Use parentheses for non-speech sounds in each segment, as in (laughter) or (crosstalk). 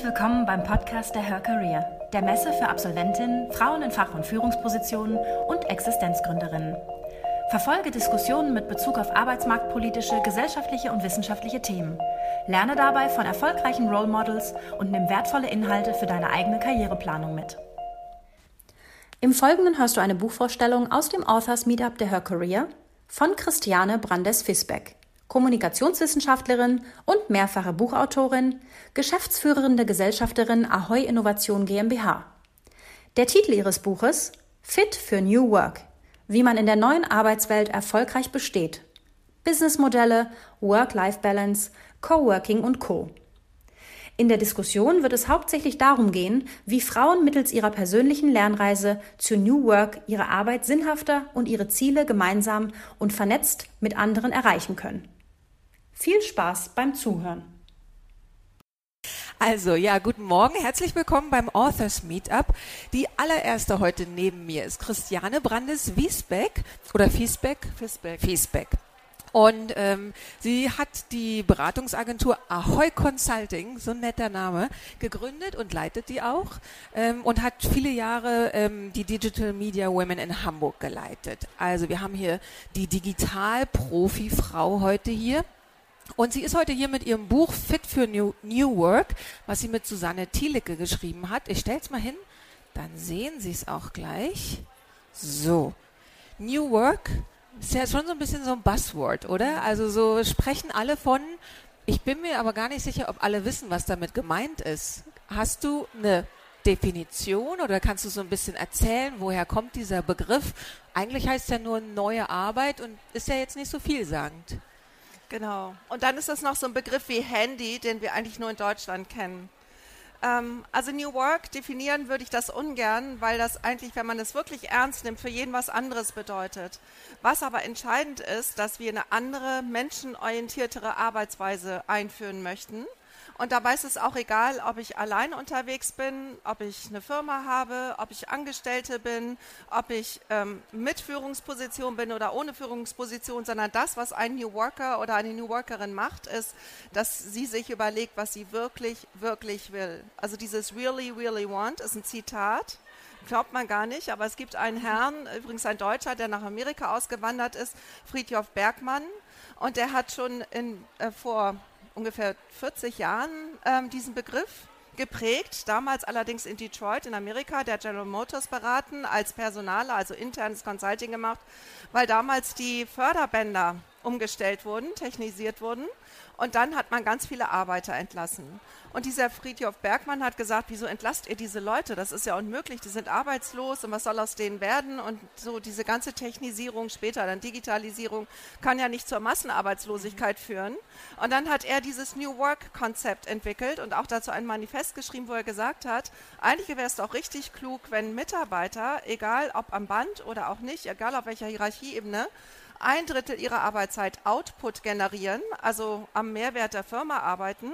Herzlich willkommen beim Podcast der Her Career, der Messe für Absolventinnen, Frauen in Fach- und Führungspositionen und Existenzgründerinnen. Verfolge Diskussionen mit Bezug auf arbeitsmarktpolitische, gesellschaftliche und wissenschaftliche Themen. Lerne dabei von erfolgreichen Role Models und nimm wertvolle Inhalte für deine eigene Karriereplanung mit. Im Folgenden hörst du eine Buchvorstellung aus dem Authors Meetup der Her Career von Christiane Brandes-Fisbeck. Kommunikationswissenschaftlerin und mehrfache Buchautorin, geschäftsführende Gesellschafterin Ahoy Innovation GmbH. Der Titel ihres Buches Fit für New Work. Wie man in der neuen Arbeitswelt erfolgreich besteht. Businessmodelle, Work-Life-Balance, Coworking und Co. In der Diskussion wird es hauptsächlich darum gehen, wie Frauen mittels ihrer persönlichen Lernreise zu New Work ihre Arbeit sinnhafter und ihre Ziele gemeinsam und vernetzt mit anderen erreichen können. Viel Spaß beim Zuhören. Also, ja, guten Morgen. Herzlich willkommen beim Authors Meetup. Die allererste heute neben mir ist Christiane Brandes-Wiesbeck oder Fiesbeck? Fiesbeck. Fiesbeck. Und ähm, sie hat die Beratungsagentur Ahoy Consulting, so ein netter Name, gegründet und leitet die auch ähm, und hat viele Jahre ähm, die Digital Media Women in Hamburg geleitet. Also wir haben hier die Digital-Profi-Frau heute hier. Und sie ist heute hier mit ihrem Buch Fit für New, New Work, was sie mit Susanne Thielicke geschrieben hat. Ich stelle es mal hin, dann sehen Sie es auch gleich. So, New Work ist ja schon so ein bisschen so ein Buzzword, oder? Also so sprechen alle von. Ich bin mir aber gar nicht sicher, ob alle wissen, was damit gemeint ist. Hast du eine Definition oder kannst du so ein bisschen erzählen, woher kommt dieser Begriff? Eigentlich heißt es ja nur neue Arbeit und ist ja jetzt nicht so vielsagend. Genau. Und dann ist das noch so ein Begriff wie Handy, den wir eigentlich nur in Deutschland kennen. Ähm, also New Work definieren würde ich das ungern, weil das eigentlich, wenn man es wirklich ernst nimmt, für jeden was anderes bedeutet. Was aber entscheidend ist, dass wir eine andere, menschenorientiertere Arbeitsweise einführen möchten und dabei ist es auch egal, ob ich allein unterwegs bin, ob ich eine Firma habe, ob ich Angestellte bin, ob ich ähm, mit Führungsposition bin oder ohne Führungsposition, sondern das, was ein New Worker oder eine New Workerin macht, ist, dass sie sich überlegt, was sie wirklich, wirklich will. Also dieses really, really want ist ein Zitat glaubt man gar nicht, aber es gibt einen Herrn, übrigens ein Deutscher, der nach Amerika ausgewandert ist, Friedhof Bergmann, und der hat schon in, äh, vor ungefähr 40 Jahren ähm, diesen Begriff geprägt, damals allerdings in Detroit in Amerika, der General Motors beraten, als Personaler, also internes Consulting gemacht, weil damals die Förderbänder umgestellt wurden, technisiert wurden und dann hat man ganz viele Arbeiter entlassen. Und dieser Friedhof Bergmann hat gesagt, wieso entlasst ihr diese Leute? Das ist ja unmöglich, die sind arbeitslos und was soll aus denen werden? Und so diese ganze Technisierung später, dann Digitalisierung, kann ja nicht zur Massenarbeitslosigkeit führen. Und dann hat er dieses New Work-Konzept entwickelt und auch dazu ein Manifest geschrieben, wo er gesagt hat, eigentlich wäre es doch richtig klug, wenn Mitarbeiter, egal ob am Band oder auch nicht, egal auf welcher Hierarchieebene, ein Drittel ihrer Arbeitszeit Output generieren, also am Mehrwert der Firma arbeiten,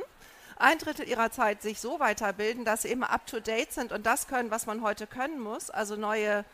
ein Drittel ihrer Zeit sich so weiterbilden, dass sie immer up-to-date sind und das können, was man heute können muss, also neue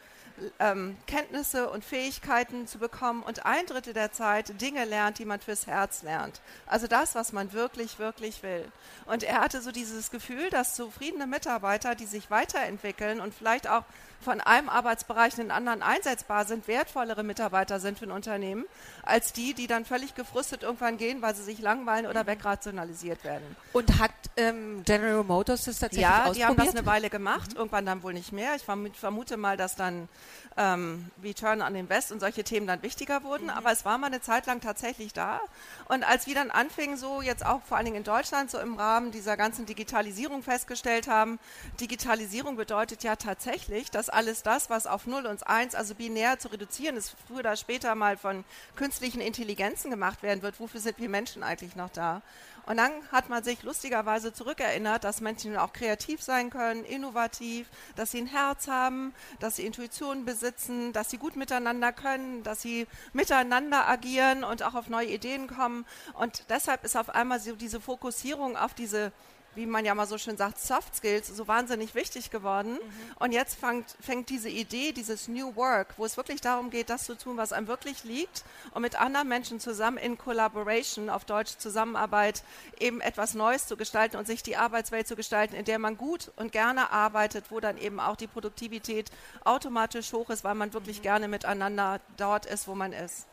ähm, Kenntnisse und Fähigkeiten zu bekommen und ein Drittel der Zeit Dinge lernt, die man fürs Herz lernt. Also das, was man wirklich, wirklich will. Und er hatte so dieses Gefühl, dass zufriedene Mitarbeiter, die sich weiterentwickeln und vielleicht auch von einem Arbeitsbereich in den anderen einsetzbar sind, wertvollere Mitarbeiter sind für ein Unternehmen, als die, die dann völlig gefrustet irgendwann gehen, weil sie sich langweilen oder wegrationalisiert werden. Und hat ähm, General Motors das tatsächlich ja, ausprobiert? Ja, die haben das eine Weile gemacht, mhm. irgendwann dann wohl nicht mehr. Ich vermute mal, dass dann ähm, Return on Invest und solche Themen dann wichtiger wurden. Mhm. Aber es war mal eine Zeit lang tatsächlich da. Und als wir dann anfingen, so jetzt auch vor allen Dingen in Deutschland, so im Rahmen dieser ganzen Digitalisierung festgestellt haben, Digitalisierung bedeutet ja tatsächlich, dass alles das, was auf 0 und 1, also binär zu reduzieren ist, früher oder später mal von künstlichen Intelligenzen gemacht werden wird. Wofür sind wir Menschen eigentlich noch da? Und dann hat man sich lustigerweise zurückerinnert, dass Menschen auch kreativ sein können, innovativ, dass sie ein Herz haben, dass sie Intuition besitzen, dass sie gut miteinander können, dass sie miteinander agieren und auch auf neue Ideen kommen. Und deshalb ist auf einmal so diese Fokussierung auf diese wie man ja mal so schön sagt, Soft Skills so wahnsinnig wichtig geworden. Mhm. Und jetzt fängt, fängt diese Idee, dieses New Work, wo es wirklich darum geht, das zu tun, was einem wirklich liegt und mit anderen Menschen zusammen in Collaboration, auf Deutsch Zusammenarbeit, eben etwas Neues zu gestalten und sich die Arbeitswelt zu gestalten, in der man gut und gerne arbeitet, wo dann eben auch die Produktivität automatisch hoch ist, weil man wirklich mhm. gerne miteinander dort ist, wo man ist.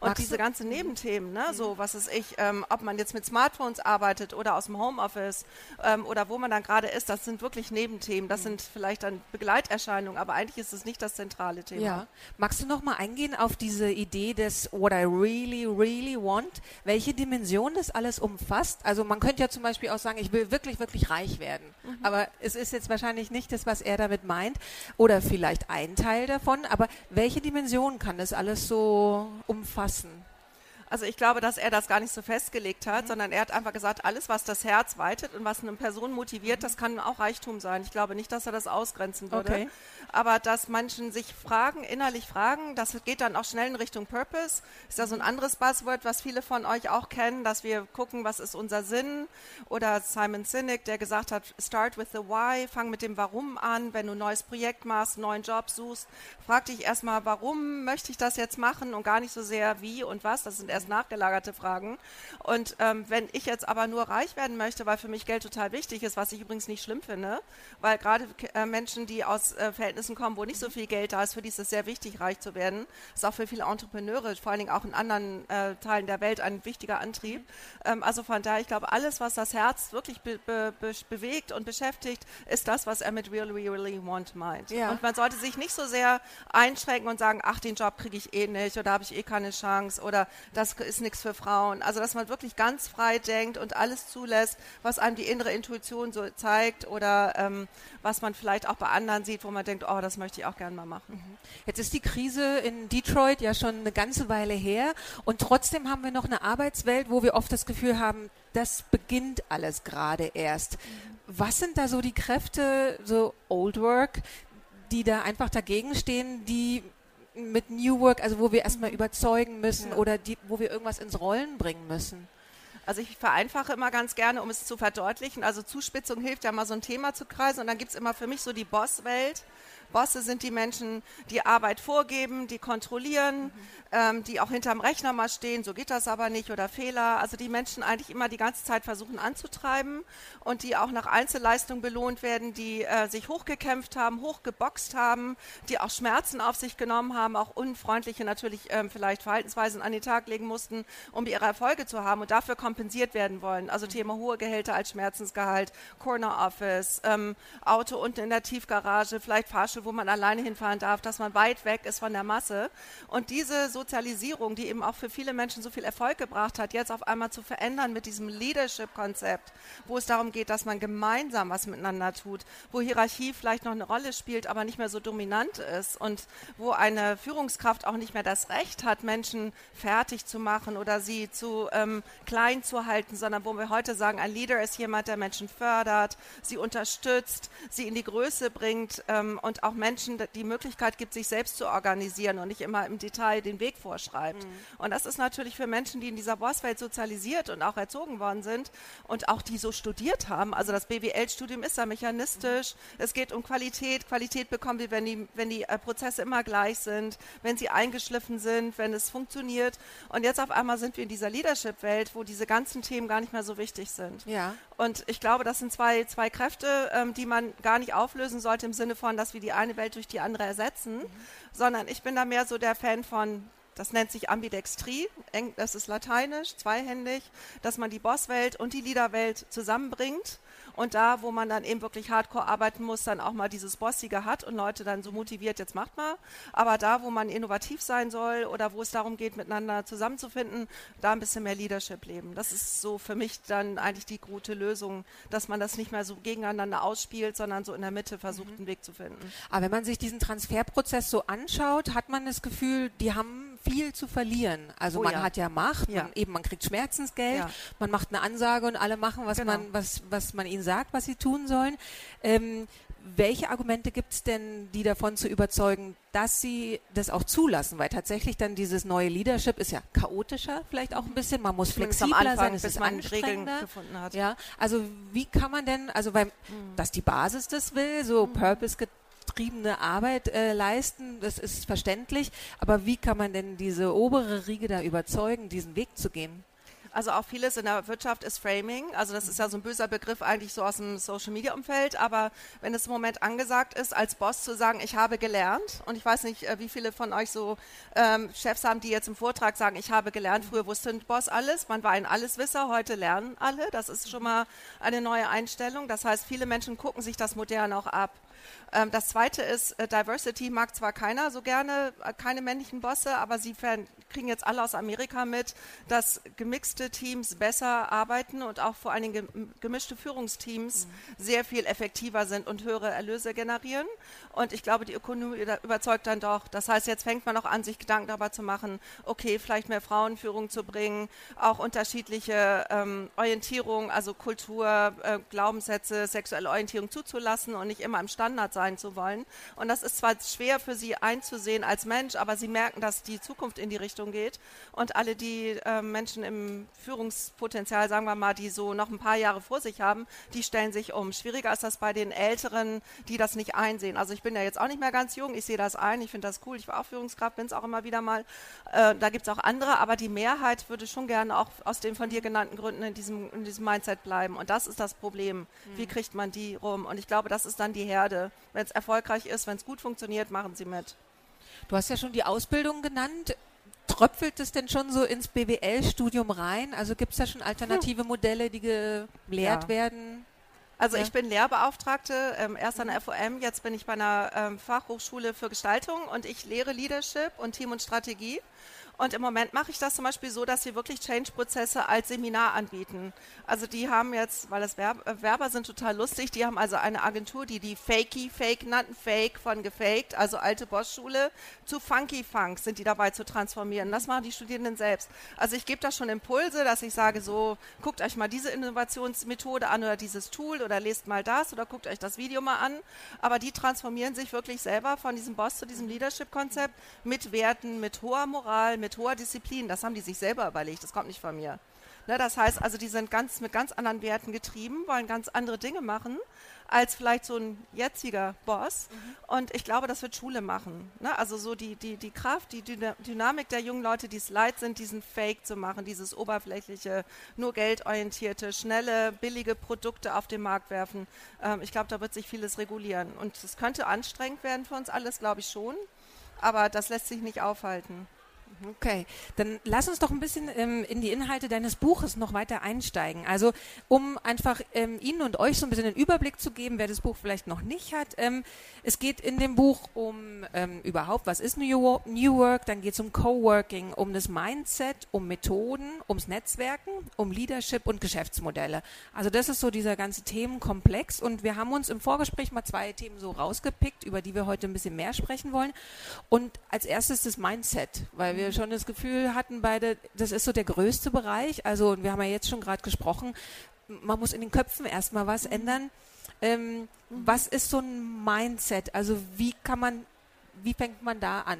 Und Magst diese ganzen Nebenthemen, ne, so mhm. was ist ich, ähm, ob man jetzt mit Smartphones arbeitet oder aus dem Homeoffice ähm, oder wo man dann gerade ist, das sind wirklich Nebenthemen. Das sind vielleicht dann Begleiterscheinungen, aber eigentlich ist es nicht das zentrale Thema. Ja. Magst du noch mal eingehen auf diese Idee des What I really, really want? Welche Dimension das alles umfasst? Also man könnte ja zum Beispiel auch sagen, ich will wirklich, wirklich reich werden. Mhm. Aber es ist jetzt wahrscheinlich nicht das, was er damit meint. Oder vielleicht ein Teil davon. Aber welche Dimension kann das alles so umfassen? Also ich glaube, dass er das gar nicht so festgelegt hat, mhm. sondern er hat einfach gesagt, alles, was das Herz weitet und was eine Person motiviert, mhm. das kann auch Reichtum sein. Ich glaube nicht, dass er das ausgrenzen würde. Okay. Aber dass Menschen sich fragen, innerlich fragen, das geht dann auch schnell in Richtung Purpose. Ist ja so ein anderes Buzzword, was viele von euch auch kennen, dass wir gucken, was ist unser Sinn. Oder Simon Sinek, der gesagt hat, start with the why, fang mit dem Warum an. Wenn du ein neues Projekt machst, einen neuen Job suchst, frag dich erstmal, warum möchte ich das jetzt machen und gar nicht so sehr wie und was. Das sind erst nachgelagerte Fragen. Und ähm, wenn ich jetzt aber nur reich werden möchte, weil für mich Geld total wichtig ist, was ich übrigens nicht schlimm finde, weil gerade äh, Menschen, die aus äh, Verhältnissen kommen, wo nicht so viel Geld da ist, für die ist es sehr wichtig, reich zu werden. Das ist auch für viele Entrepreneure, vor allen Dingen auch in anderen äh, Teilen der Welt, ein wichtiger Antrieb. Ähm, also von daher, ich glaube, alles, was das Herz wirklich be be be bewegt und beschäftigt, ist das, was er mit really, really want meint. Ja. Und man sollte sich nicht so sehr einschränken und sagen, ach, den Job kriege ich eh nicht oder habe ich eh keine Chance oder das das ist nichts für Frauen. Also dass man wirklich ganz frei denkt und alles zulässt, was einem die innere Intuition so zeigt oder ähm, was man vielleicht auch bei anderen sieht, wo man denkt, oh, das möchte ich auch gerne mal machen. Mhm. Jetzt ist die Krise in Detroit ja schon eine ganze Weile her und trotzdem haben wir noch eine Arbeitswelt, wo wir oft das Gefühl haben, das beginnt alles gerade erst. Mhm. Was sind da so die Kräfte, so Old Work, die da einfach dagegen stehen, die mit New Work, also wo wir erstmal überzeugen müssen ja. oder die, wo wir irgendwas ins Rollen bringen müssen? Also ich vereinfache immer ganz gerne, um es zu verdeutlichen. Also Zuspitzung hilft ja mal so ein Thema zu kreisen und dann gibt es immer für mich so die Bosswelt. Bosse sind die Menschen, die Arbeit vorgeben, die kontrollieren, mhm. ähm, die auch hinterm Rechner mal stehen, so geht das aber nicht oder Fehler. Also die Menschen eigentlich immer die ganze Zeit versuchen anzutreiben und die auch nach Einzelleistung belohnt werden, die äh, sich hochgekämpft haben, hochgeboxt haben, die auch Schmerzen auf sich genommen haben, auch unfreundliche natürlich ähm, vielleicht Verhaltensweisen an den Tag legen mussten, um ihre Erfolge zu haben und dafür kompensiert werden wollen. Also mhm. Thema hohe Gehälter als Schmerzensgehalt, Corner Office, ähm, Auto unten in der Tiefgarage, vielleicht Fahrstuhl, wo man alleine hinfahren darf, dass man weit weg ist von der Masse. Und diese Sozialisierung, die eben auch für viele Menschen so viel Erfolg gebracht hat, jetzt auf einmal zu verändern mit diesem Leadership-Konzept, wo es darum geht, dass man gemeinsam was miteinander tut, wo Hierarchie vielleicht noch eine Rolle spielt, aber nicht mehr so dominant ist und wo eine Führungskraft auch nicht mehr das Recht hat, Menschen fertig zu machen oder sie zu ähm, klein zu halten, sondern wo wir heute sagen, ein Leader ist jemand, der Menschen fördert, sie unterstützt, sie in die Größe bringt ähm, und auch Menschen die Möglichkeit gibt, sich selbst zu organisieren und nicht immer im Detail den Weg vorschreibt. Mhm. Und das ist natürlich für Menschen, die in dieser Bosswelt sozialisiert und auch erzogen worden sind und auch die so studiert haben. Also das BWL-Studium ist ja mechanistisch. Mhm. Es geht um Qualität. Qualität bekommen wir, wenn die, wenn die äh, Prozesse immer gleich sind, wenn sie eingeschliffen sind, wenn es funktioniert. Und jetzt auf einmal sind wir in dieser Leadership-Welt, wo diese ganzen Themen gar nicht mehr so wichtig sind. Ja. Und ich glaube, das sind zwei, zwei Kräfte, ähm, die man gar nicht auflösen sollte im Sinne von, dass wir die eine Welt durch die andere ersetzen, mhm. sondern ich bin da mehr so der Fan von, das nennt sich Ambidextrie, das ist lateinisch, zweihändig, dass man die Bosswelt und die Leaderwelt zusammenbringt und da, wo man dann eben wirklich hardcore arbeiten muss, dann auch mal dieses Bossige hat und Leute dann so motiviert, jetzt macht mal. Aber da, wo man innovativ sein soll oder wo es darum geht, miteinander zusammenzufinden, da ein bisschen mehr Leadership leben. Das ist so für mich dann eigentlich die gute Lösung, dass man das nicht mehr so gegeneinander ausspielt, sondern so in der Mitte versucht, mhm. einen Weg zu finden. Aber wenn man sich diesen Transferprozess so anschaut, hat man das Gefühl, die haben viel zu verlieren. Also oh, man ja. hat ja Macht, ja. Man, eben man kriegt Schmerzensgeld, ja. man macht eine Ansage und alle machen, was genau. man, was, was man ihnen sagt, was sie tun sollen. Ähm, welche Argumente gibt es denn, die davon zu überzeugen, dass sie das auch zulassen? Weil tatsächlich dann dieses neue Leadership ist ja chaotischer vielleicht auch ein bisschen. Man muss flexibler Anfang, sein, es bis ist man Regeln gefunden hat. Ja, also wie kann man denn, also weil, mhm. dass die Basis das will, so mhm. Purpose getriebene Arbeit äh, leisten, das ist verständlich. Aber wie kann man denn diese obere Riege da überzeugen, diesen Weg zu gehen? Also auch vieles in der Wirtschaft ist Framing. Also das ist ja so ein böser Begriff eigentlich so aus dem Social-Media-Umfeld. Aber wenn es im Moment angesagt ist, als Boss zu sagen, ich habe gelernt, und ich weiß nicht, äh, wie viele von euch so ähm, Chefs haben, die jetzt im Vortrag sagen, ich habe gelernt, früher wusste ein Boss alles, man war ein Alleswisser, heute lernen alle. Das ist schon mal eine neue Einstellung. Das heißt, viele Menschen gucken sich das modern auch ab. Ähm, das zweite ist, äh, Diversity mag zwar keiner so gerne, äh, keine männlichen Bosse, aber sie kriegen jetzt alle aus Amerika mit, dass gemixte Teams besser arbeiten und auch vor allen Dingen gemischte Führungsteams mhm. sehr viel effektiver sind und höhere Erlöse generieren. Und ich glaube, die Ökonomie überzeugt dann doch. Das heißt, jetzt fängt man auch an, sich Gedanken darüber zu machen, okay, vielleicht mehr Frauenführung zu bringen, auch unterschiedliche ähm, Orientierung, also Kultur, äh, Glaubenssätze, sexuelle Orientierung zuzulassen und nicht immer im Standard sein zu wollen. Und das ist zwar schwer für sie einzusehen als Mensch, aber sie merken, dass die Zukunft in die Richtung geht. Und alle die äh, Menschen im Führungspotenzial, sagen wir mal, die so noch ein paar Jahre vor sich haben, die stellen sich um. Schwieriger ist das bei den Älteren, die das nicht einsehen. Also ich bin ja jetzt auch nicht mehr ganz jung, ich sehe das ein, ich finde das cool, ich war auch Führungskraft, bin es auch immer wieder mal. Äh, da gibt es auch andere, aber die Mehrheit würde schon gerne auch aus den von dir genannten Gründen in diesem, in diesem Mindset bleiben. Und das ist das Problem. Wie kriegt man die rum? Und ich glaube, das ist dann die Herde. Wenn es erfolgreich ist, wenn es gut funktioniert, machen sie mit. Du hast ja schon die Ausbildung genannt tröpfelt es denn schon so ins BWL-Studium rein? Also gibt es da schon alternative hm. Modelle, die gelehrt ja. werden? Also ja. ich bin Lehrbeauftragte, ähm, erst an der FOM, jetzt bin ich bei einer ähm, Fachhochschule für Gestaltung und ich lehre Leadership und Team und Strategie. Und im Moment mache ich das zum Beispiel so, dass wir wirklich Change-Prozesse als Seminar anbieten. Also die haben jetzt, weil das äh, Werber sind total lustig, die haben also eine Agentur, die die Fakey Fake nannten, Fake von gefaked, also alte Boss-Schule, zu Funky Funk sind die dabei zu transformieren. Das machen die Studierenden selbst. Also ich gebe da schon Impulse, dass ich sage so, guckt euch mal diese Innovationsmethode an oder dieses Tool oder lest mal das oder guckt euch das Video mal an. Aber die transformieren sich wirklich selber von diesem Boss zu diesem Leadership-Konzept mit Werten, mit hoher Moral, mit mit hoher Disziplin. Das haben die sich selber überlegt, das kommt nicht von mir. Ne, das heißt also, die sind ganz mit ganz anderen Werten getrieben, wollen ganz andere Dinge machen als vielleicht so ein jetziger Boss. Mhm. Und ich glaube, das wird Schule machen. Ne? Also so die, die, die Kraft, die Dynamik der jungen Leute, die es leid sind, diesen Fake zu machen, dieses oberflächliche, nur geldorientierte, schnelle, billige Produkte auf den Markt werfen. Ähm, ich glaube, da wird sich vieles regulieren. Und es könnte anstrengend werden für uns alles, glaube ich schon. Aber das lässt sich nicht aufhalten. Okay, dann lass uns doch ein bisschen ähm, in die Inhalte deines Buches noch weiter einsteigen. Also um einfach ähm, Ihnen und euch so ein bisschen den Überblick zu geben, wer das Buch vielleicht noch nicht hat. Ähm, es geht in dem Buch um ähm, überhaupt, was ist New, New Work, dann geht es um Coworking, um das Mindset, um Methoden, ums Netzwerken, um Leadership und Geschäftsmodelle. Also das ist so dieser ganze Themenkomplex und wir haben uns im Vorgespräch mal zwei Themen so rausgepickt, über die wir heute ein bisschen mehr sprechen wollen. Und als erstes das Mindset, weil wir wir schon das Gefühl hatten beide, das ist so der größte Bereich. Also, und wir haben ja jetzt schon gerade gesprochen, man muss in den Köpfen erstmal was ändern. Ähm, mhm. Was ist so ein Mindset? Also wie kann man, wie fängt man da an?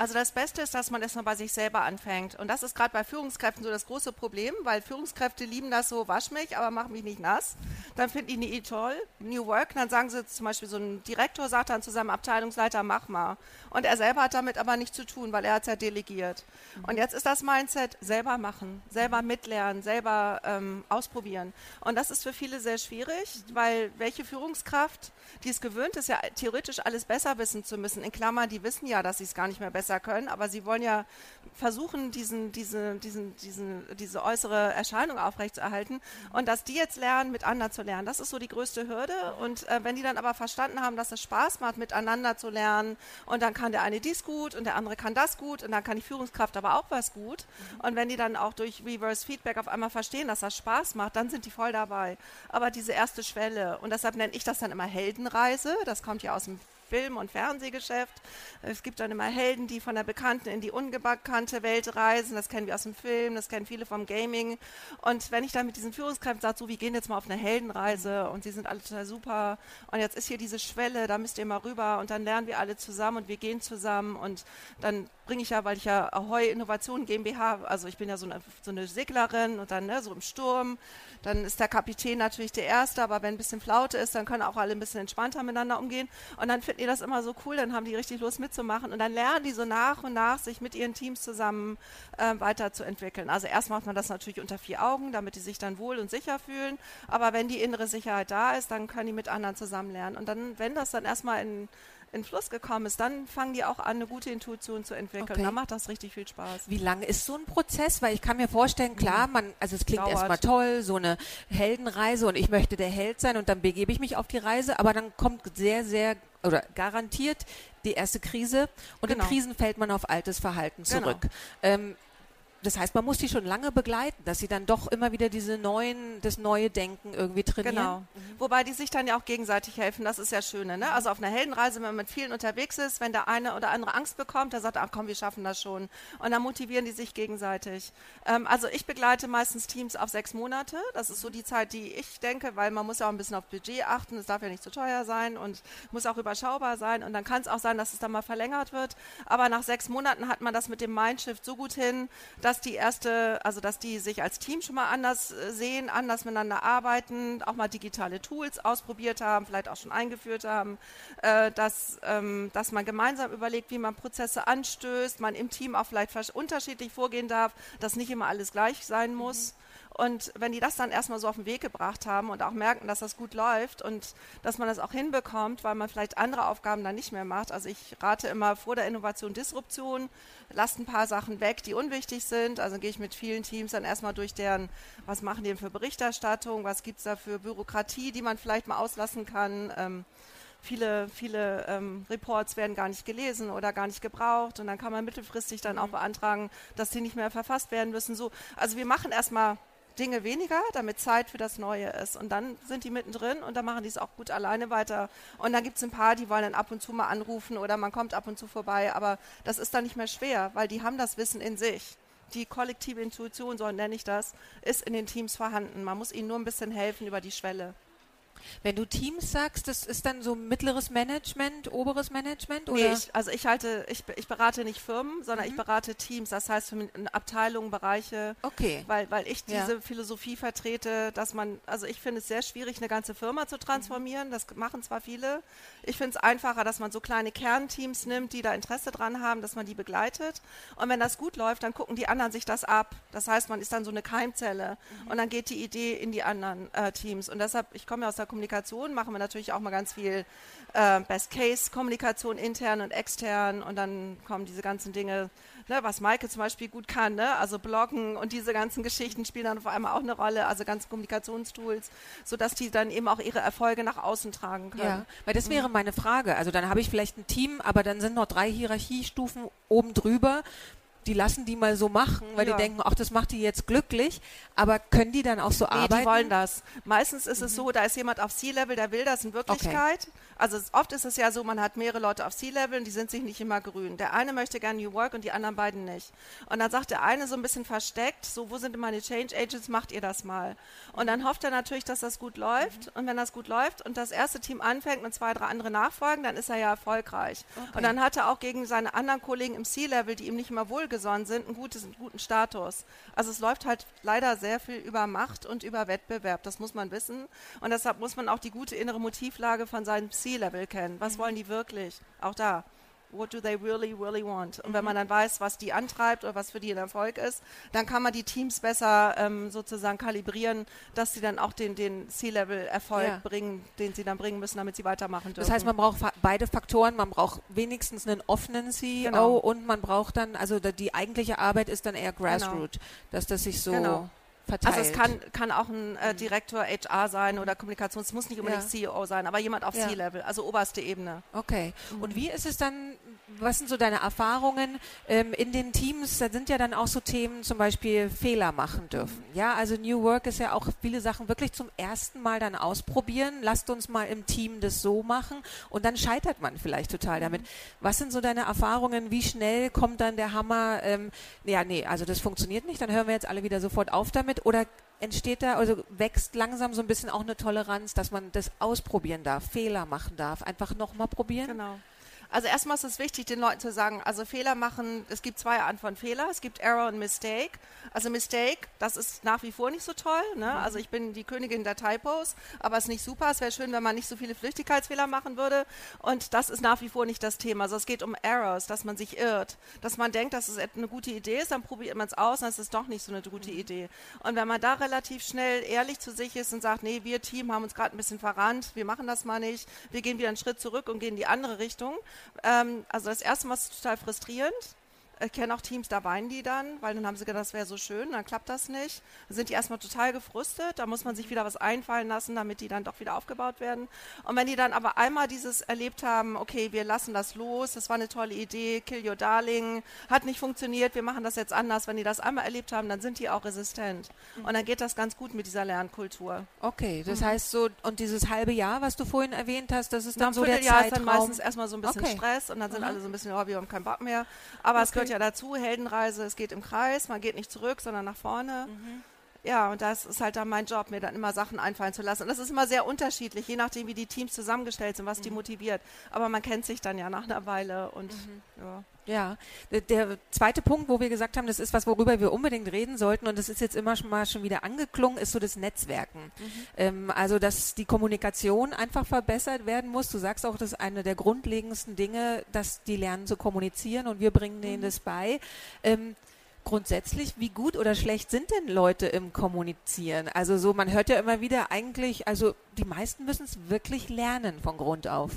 Also das Beste ist, dass man erstmal bei sich selber anfängt. Und das ist gerade bei Führungskräften so das große Problem, weil Führungskräfte lieben das so, wasch mich, aber mach mich nicht nass. Dann finden die eh toll, New Work. Dann sagen sie zum Beispiel, so ein Direktor sagt dann zu seinem Abteilungsleiter, mach mal. Und er selber hat damit aber nichts zu tun, weil er hat es ja delegiert. Und jetzt ist das Mindset, selber machen, selber mitlernen, selber ähm, ausprobieren. Und das ist für viele sehr schwierig, weil welche Führungskraft, die es gewöhnt ist, ja theoretisch alles besser wissen zu müssen, in Klammern, die wissen ja, dass sie es gar nicht mehr besser besser können, aber sie wollen ja versuchen, diesen, diese, diesen, diesen, diese äußere Erscheinung aufrechtzuerhalten. Und dass die jetzt lernen, mit anderen zu lernen, das ist so die größte Hürde. Und äh, wenn die dann aber verstanden haben, dass es Spaß macht, miteinander zu lernen, und dann kann der eine dies gut und der andere kann das gut und dann kann die Führungskraft aber auch was gut. Und wenn die dann auch durch Reverse Feedback auf einmal verstehen, dass das Spaß macht, dann sind die voll dabei. Aber diese erste Schwelle, und deshalb nenne ich das dann immer Heldenreise, das kommt ja aus dem Film- und Fernsehgeschäft. Es gibt dann immer Helden, die von der bekannten in die unbekannte Welt reisen. Das kennen wir aus dem Film, das kennen viele vom Gaming. Und wenn ich dann mit diesen Führungskräften sage, so, wir gehen jetzt mal auf eine Heldenreise und sie sind alle total super und jetzt ist hier diese Schwelle, da müsst ihr mal rüber und dann lernen wir alle zusammen und wir gehen zusammen und dann bringe ich ja, weil ich ja Ahoy Innovation GmbH, also ich bin ja so eine, so eine Seglerin und dann ne, so im Sturm, dann ist der Kapitän natürlich der Erste, aber wenn ein bisschen Flaute ist, dann können auch alle ein bisschen entspannter miteinander umgehen und dann finden die das immer so cool, dann haben die richtig Lust mitzumachen. Und dann lernen die so nach und nach, sich mit ihren Teams zusammen äh, weiterzuentwickeln. Also erst macht man das natürlich unter vier Augen, damit die sich dann wohl und sicher fühlen, aber wenn die innere Sicherheit da ist, dann können die mit anderen zusammen lernen. Und dann, wenn das dann erstmal in in Fluss gekommen ist, dann fangen die auch an, eine gute Intuition zu entwickeln. Okay. Dann macht das richtig viel Spaß. Wie lange ist so ein Prozess? Weil ich kann mir vorstellen, klar, mhm. man, also es klingt erstmal toll, so eine Heldenreise und ich möchte der Held sein und dann begebe ich mich auf die Reise, aber dann kommt sehr, sehr oder garantiert die erste Krise und genau. in Krisen fällt man auf altes Verhalten genau. zurück. Genau. Ähm, das heißt, man muss die schon lange begleiten, dass sie dann doch immer wieder diese neuen, das neue Denken irgendwie trainieren. Genau. Mhm. Wobei die sich dann ja auch gegenseitig helfen, das ist ja schöne. Ne? Also auf einer Heldenreise, wenn man mit vielen unterwegs ist, wenn der eine oder andere Angst bekommt, der sagt, ach komm, wir schaffen das schon. Und dann motivieren die sich gegenseitig. Ähm, also ich begleite meistens Teams auf sechs Monate. Das ist so die Zeit, die ich denke, weil man muss ja auch ein bisschen auf Budget achten. Es darf ja nicht zu teuer sein und muss auch überschaubar sein. Und dann kann es auch sein, dass es dann mal verlängert wird. Aber nach sechs Monaten hat man das mit dem Mindshift so gut hin, dass dass die erste, also dass die sich als Team schon mal anders äh, sehen, anders miteinander arbeiten, auch mal digitale Tools ausprobiert haben, vielleicht auch schon eingeführt haben, äh, dass, ähm, dass man gemeinsam überlegt, wie man Prozesse anstößt, man im Team auch vielleicht unterschiedlich vorgehen darf, dass nicht immer alles gleich sein muss. Mhm. Und wenn die das dann erstmal so auf den Weg gebracht haben und auch merken, dass das gut läuft und dass man das auch hinbekommt, weil man vielleicht andere Aufgaben dann nicht mehr macht. Also ich rate immer vor der Innovation Disruption, lasst ein paar Sachen weg, die unwichtig sind. Also gehe ich mit vielen Teams dann erstmal durch deren, was machen die denn für Berichterstattung, was gibt es da für Bürokratie, die man vielleicht mal auslassen kann. Ähm, viele, viele ähm, Reports werden gar nicht gelesen oder gar nicht gebraucht und dann kann man mittelfristig dann auch mhm. beantragen, dass die nicht mehr verfasst werden müssen. So, also wir machen erstmal Dinge weniger, damit Zeit für das Neue ist. Und dann sind die mittendrin und dann machen die es auch gut alleine weiter. Und dann gibt es ein paar, die wollen dann ab und zu mal anrufen oder man kommt ab und zu vorbei. Aber das ist dann nicht mehr schwer, weil die haben das Wissen in sich. Die kollektive Intuition, so nenne ich das, ist in den Teams vorhanden. Man muss ihnen nur ein bisschen helfen über die Schwelle. Wenn du Teams sagst, das ist dann so mittleres Management, oberes Management? Oder? Nee, ich, also ich halte, ich, ich berate nicht Firmen, sondern mhm. ich berate Teams, das heißt Abteilungen, Bereiche. Okay. Weil, weil ich diese ja. Philosophie vertrete, dass man, also ich finde es sehr schwierig, eine ganze Firma zu transformieren. Mhm. Das machen zwar viele. Ich finde es einfacher, dass man so kleine Kernteams nimmt, die da Interesse dran haben, dass man die begleitet. Und wenn das gut läuft, dann gucken die anderen sich das ab. Das heißt, man ist dann so eine Keimzelle. Mhm. Und dann geht die Idee in die anderen äh, Teams. Und deshalb, ich komme ja aus der Kommunikation machen wir natürlich auch mal ganz viel äh, Best-Case-Kommunikation intern und extern und dann kommen diese ganzen Dinge, ne, was Maike zum Beispiel gut kann, ne? also Bloggen und diese ganzen Geschichten spielen dann vor allem auch eine Rolle, also ganze Kommunikationstools, sodass die dann eben auch ihre Erfolge nach außen tragen können. Ja, weil das wäre mhm. meine Frage. Also dann habe ich vielleicht ein Team, aber dann sind noch drei Hierarchiestufen oben drüber die lassen die mal so machen, weil ja. die denken, ach, das macht die jetzt glücklich. Aber können die dann auch so nee, arbeiten? Die wollen das. Meistens ist mhm. es so, da ist jemand auf C-Level, der will das in Wirklichkeit. Okay. Also oft ist es ja so, man hat mehrere Leute auf C-Level und die sind sich nicht immer grün. Der eine möchte gerne New Work und die anderen beiden nicht. Und dann sagt der eine so ein bisschen versteckt, so, wo sind meine Change Agents, macht ihr das mal. Und dann hofft er natürlich, dass das gut läuft. Mhm. Und wenn das gut läuft und das erste Team anfängt und zwei, drei andere nachfolgen, dann ist er ja erfolgreich. Okay. Und dann hat er auch gegen seine anderen Kollegen im C-Level, die ihm nicht immer wohlgesonnen sind, einen, gutes, einen guten Status. Also es läuft halt leider sehr viel über Macht und über Wettbewerb. Das muss man wissen. Und deshalb muss man auch die gute innere Motivlage von seinem C C-Level kennen. Was wollen die wirklich? Auch da. What do they really, really want? Und wenn man dann weiß, was die antreibt oder was für die ein Erfolg ist, dann kann man die Teams besser ähm, sozusagen kalibrieren, dass sie dann auch den, den C-Level-Erfolg ja. bringen, den sie dann bringen müssen, damit sie weitermachen dürfen. Das heißt, man braucht beide Faktoren. Man braucht wenigstens einen offenen CEO genau. und man braucht dann, also die eigentliche Arbeit ist dann eher genau. Grassroot, genau. dass das sich so genau verteilt. Also es kann, kann auch ein äh. Direktor HR sein oder Kommunikations, es muss nicht unbedingt ja. CEO sein, aber jemand auf ja. C-Level, also oberste Ebene. Okay. Mhm. Und wie ist es dann, was sind so deine Erfahrungen ähm, in den Teams? Da sind ja dann auch so Themen, zum Beispiel Fehler machen dürfen. Ja, also New Work ist ja auch viele Sachen wirklich zum ersten Mal dann ausprobieren. Lasst uns mal im Team das so machen und dann scheitert man vielleicht total damit. Was sind so deine Erfahrungen? Wie schnell kommt dann der Hammer? Ähm, ja, nee, also das funktioniert nicht. Dann hören wir jetzt alle wieder sofort auf damit. Oder entsteht da, also wächst langsam so ein bisschen auch eine Toleranz, dass man das ausprobieren darf, Fehler machen darf, einfach nochmal probieren? Genau. Also erstmal ist es wichtig, den Leuten zu sagen, also Fehler machen, es gibt zwei Arten von Fehler. Es gibt Error und Mistake. Also Mistake, das ist nach wie vor nicht so toll. Ne? Mhm. Also ich bin die Königin der Typos, aber es ist nicht super. Es wäre schön, wenn man nicht so viele Flüchtigkeitsfehler machen würde. Und das ist nach wie vor nicht das Thema. Also es geht um Errors, dass man sich irrt. Dass man denkt, dass es eine gute Idee ist, dann probiert man es aus, dann ist es doch nicht so eine gute mhm. Idee. Und wenn man da relativ schnell ehrlich zu sich ist und sagt, nee, wir Team haben uns gerade ein bisschen verrannt, wir machen das mal nicht, wir gehen wieder einen Schritt zurück und gehen in die andere Richtung, ähm, also das erste Mal ist total frustrierend, ich kenne auch Teams, da weinen die dann, weil dann haben sie gedacht, das wäre so schön, dann klappt das nicht. Dann sind die erstmal total gefrustet, da muss man sich wieder was einfallen lassen, damit die dann doch wieder aufgebaut werden. Und wenn die dann aber einmal dieses erlebt haben, okay, wir lassen das los, das war eine tolle Idee, kill your darling, hat nicht funktioniert, wir machen das jetzt anders, wenn die das einmal erlebt haben, dann sind die auch resistent. Und dann geht das ganz gut mit dieser Lernkultur. Okay, das mhm. heißt so, und dieses halbe Jahr, was du vorhin erwähnt hast, das ist dann so der Zeitraum? ist dann meistens erstmal so ein bisschen okay. Stress und dann sind mhm. alle so ein bisschen, oh, wir haben keinen Bock mehr. Aber okay. es gehört ja dazu, Heldenreise, es geht im Kreis, man geht nicht zurück, sondern nach vorne. Mhm. Ja, und das ist halt dann mein Job, mir dann immer Sachen einfallen zu lassen. Und das ist immer sehr unterschiedlich, je nachdem, wie die Teams zusammengestellt sind, was mhm. die motiviert. Aber man kennt sich dann ja nach einer Weile und mhm. ja. Ja, der zweite Punkt, wo wir gesagt haben, das ist was, worüber wir unbedingt reden sollten, und das ist jetzt immer schon mal schon wieder angeklungen, ist so das Netzwerken. Mhm. Ähm, also, dass die Kommunikation einfach verbessert werden muss. Du sagst auch, das ist eine der grundlegendsten Dinge, dass die lernen zu kommunizieren und wir bringen denen mhm. das bei. Ähm, grundsätzlich, wie gut oder schlecht sind denn Leute im Kommunizieren? Also so, man hört ja immer wieder eigentlich, also die meisten müssen es wirklich lernen von Grund auf.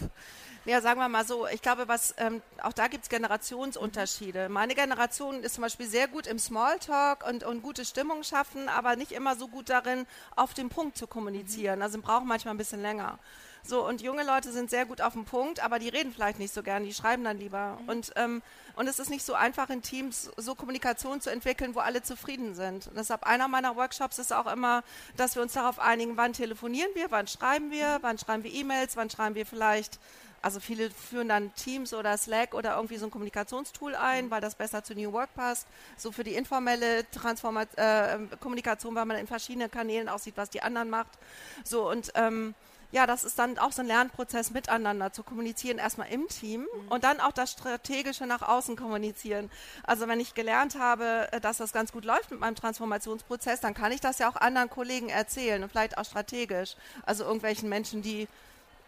Ja, sagen wir mal so, ich glaube, was ähm, auch da gibt es Generationsunterschiede. Meine Generation ist zum Beispiel sehr gut im Smalltalk und, und gute Stimmung schaffen, aber nicht immer so gut darin, auf den Punkt zu kommunizieren. Also brauchen manchmal ein bisschen länger. So, und junge Leute sind sehr gut auf den Punkt, aber die reden vielleicht nicht so gern, die schreiben dann lieber. Mhm. Und, ähm, und es ist nicht so einfach in Teams so Kommunikation zu entwickeln, wo alle zufrieden sind. Und deshalb einer meiner Workshops ist auch immer, dass wir uns darauf einigen, wann telefonieren wir, wann schreiben wir, wann schreiben wir E-Mails, wann schreiben wir vielleicht also viele führen dann Teams oder Slack oder irgendwie so ein Kommunikationstool ein, weil das besser zu New Work passt. So für die informelle Transformat äh, Kommunikation, weil man in verschiedenen Kanälen auch sieht, was die anderen macht. So und ähm, ja, das ist dann auch so ein Lernprozess miteinander zu kommunizieren, erstmal im Team mhm. und dann auch das Strategische nach außen kommunizieren. Also wenn ich gelernt habe, äh, dass das ganz gut läuft mit meinem Transformationsprozess, dann kann ich das ja auch anderen Kollegen erzählen und vielleicht auch strategisch. Also irgendwelchen Menschen, die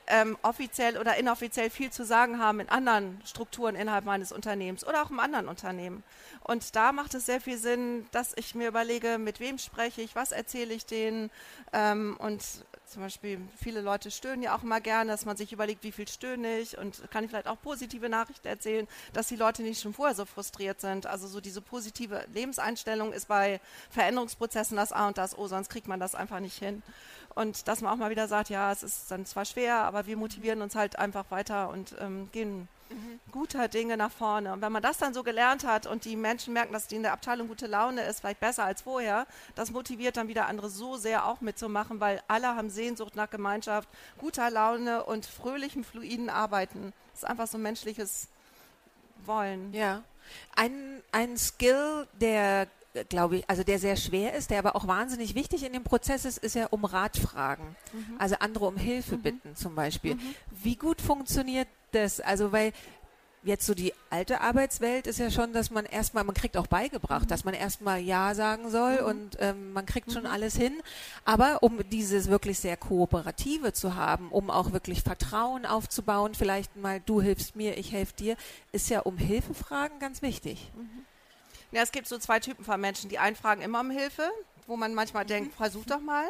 ähm, offiziell oder inoffiziell viel zu sagen haben in anderen Strukturen innerhalb meines Unternehmens oder auch im anderen Unternehmen. Und da macht es sehr viel Sinn, dass ich mir überlege, mit wem spreche ich, was erzähle ich denen ähm, und zum Beispiel viele Leute stöhnen ja auch immer gerne, dass man sich überlegt, wie viel stöhne ich und kann ich vielleicht auch positive Nachrichten erzählen, dass die Leute nicht schon vorher so frustriert sind. Also so diese positive Lebenseinstellung ist bei Veränderungsprozessen das A und das O, sonst kriegt man das einfach nicht hin. Und dass man auch mal wieder sagt, ja, es ist dann zwar schwer, aber wir motivieren uns halt einfach weiter und ähm, gehen mhm. guter Dinge nach vorne. Und wenn man das dann so gelernt hat und die Menschen merken, dass die in der Abteilung gute Laune ist, vielleicht besser als vorher, das motiviert dann wieder andere so sehr auch mitzumachen, weil alle haben Sehnsucht nach Gemeinschaft, guter Laune und fröhlichem, fluiden Arbeiten. Das ist einfach so ein menschliches Wollen. Ja. Ein, ein Skill, der glaube ich, also der sehr schwer ist, der aber auch wahnsinnig wichtig in dem Prozess ist, ist ja um Rat fragen. Mhm. Also andere um Hilfe mhm. bitten zum Beispiel. Mhm. Wie gut funktioniert das? Also weil jetzt so die alte Arbeitswelt ist ja schon, dass man erstmal, man kriegt auch beigebracht, mhm. dass man erstmal Ja sagen soll mhm. und ähm, man kriegt schon mhm. alles hin. Aber um dieses wirklich sehr Kooperative zu haben, um auch wirklich Vertrauen aufzubauen, vielleicht mal du hilfst mir, ich helfe dir, ist ja um Hilfe fragen ganz wichtig. Mhm. Ja, es gibt so zwei Typen von Menschen. Die einen fragen immer um Hilfe, wo man manchmal denkt, versuch doch mal.